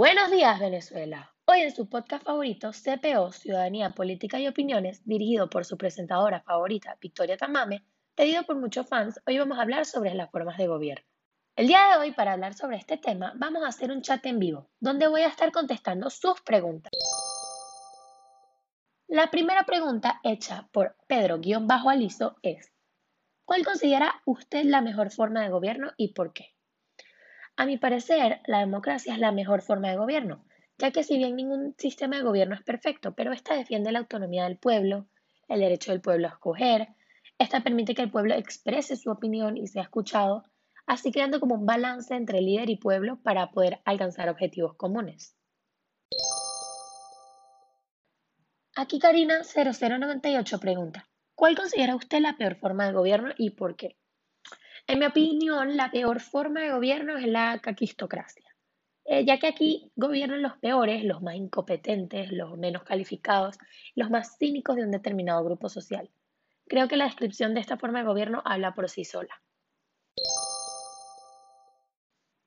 Buenos días, Venezuela. Hoy en su podcast favorito, CPO, Ciudadanía, Política y Opiniones, dirigido por su presentadora favorita, Victoria Tamame, pedido por muchos fans, hoy vamos a hablar sobre las formas de gobierno. El día de hoy, para hablar sobre este tema, vamos a hacer un chat en vivo, donde voy a estar contestando sus preguntas. La primera pregunta hecha por Pedro-Aliso es, ¿cuál considera usted la mejor forma de gobierno y por qué? A mi parecer, la democracia es la mejor forma de gobierno, ya que si bien ningún sistema de gobierno es perfecto, pero esta defiende la autonomía del pueblo, el derecho del pueblo a escoger, esta permite que el pueblo exprese su opinión y sea escuchado, así creando como un balance entre líder y pueblo para poder alcanzar objetivos comunes. Aquí Karina 0098 pregunta, ¿cuál considera usted la peor forma de gobierno y por qué? En mi opinión, la peor forma de gobierno es la caquistocracia, eh, ya que aquí gobiernan los peores, los más incompetentes, los menos calificados, los más cínicos de un determinado grupo social. Creo que la descripción de esta forma de gobierno habla por sí sola.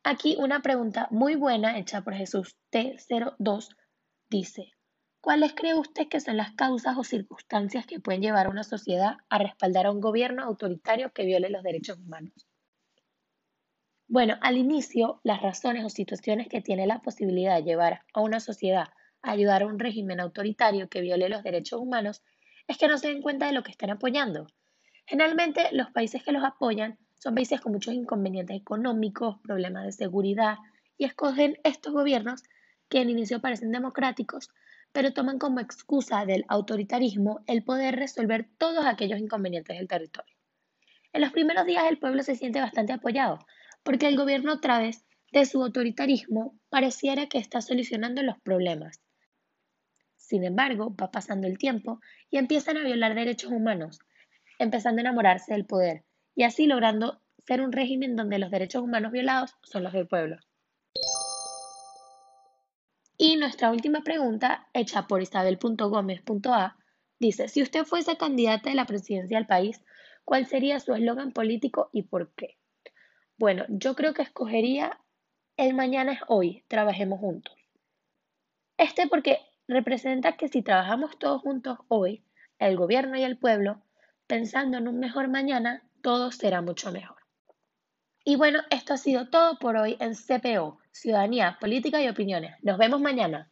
Aquí una pregunta muy buena hecha por Jesús T02 dice, ¿Cuáles cree usted que son las causas o circunstancias que pueden llevar a una sociedad a respaldar a un gobierno autoritario que viole los derechos humanos? Bueno, al inicio, las razones o situaciones que tiene la posibilidad de llevar a una sociedad a ayudar a un régimen autoritario que viole los derechos humanos es que no se den cuenta de lo que están apoyando. Generalmente, los países que los apoyan son países con muchos inconvenientes económicos, problemas de seguridad, y escogen estos gobiernos que en inicio parecen democráticos, pero toman como excusa del autoritarismo el poder resolver todos aquellos inconvenientes del territorio. En los primeros días el pueblo se siente bastante apoyado, porque el gobierno a través de su autoritarismo pareciera que está solucionando los problemas. Sin embargo, va pasando el tiempo y empiezan a violar derechos humanos, empezando a enamorarse del poder, y así logrando ser un régimen donde los derechos humanos violados son los del pueblo. Y nuestra última pregunta, hecha por isabel.gómez.a, dice, si usted fuese candidata de la presidencia del país, ¿cuál sería su eslogan político y por qué? Bueno, yo creo que escogería el mañana es hoy, trabajemos juntos. Este porque representa que si trabajamos todos juntos hoy, el gobierno y el pueblo, pensando en un mejor mañana, todo será mucho mejor. Y bueno, esto ha sido todo por hoy en CPO, Ciudadanía, Política y Opiniones. Nos vemos mañana.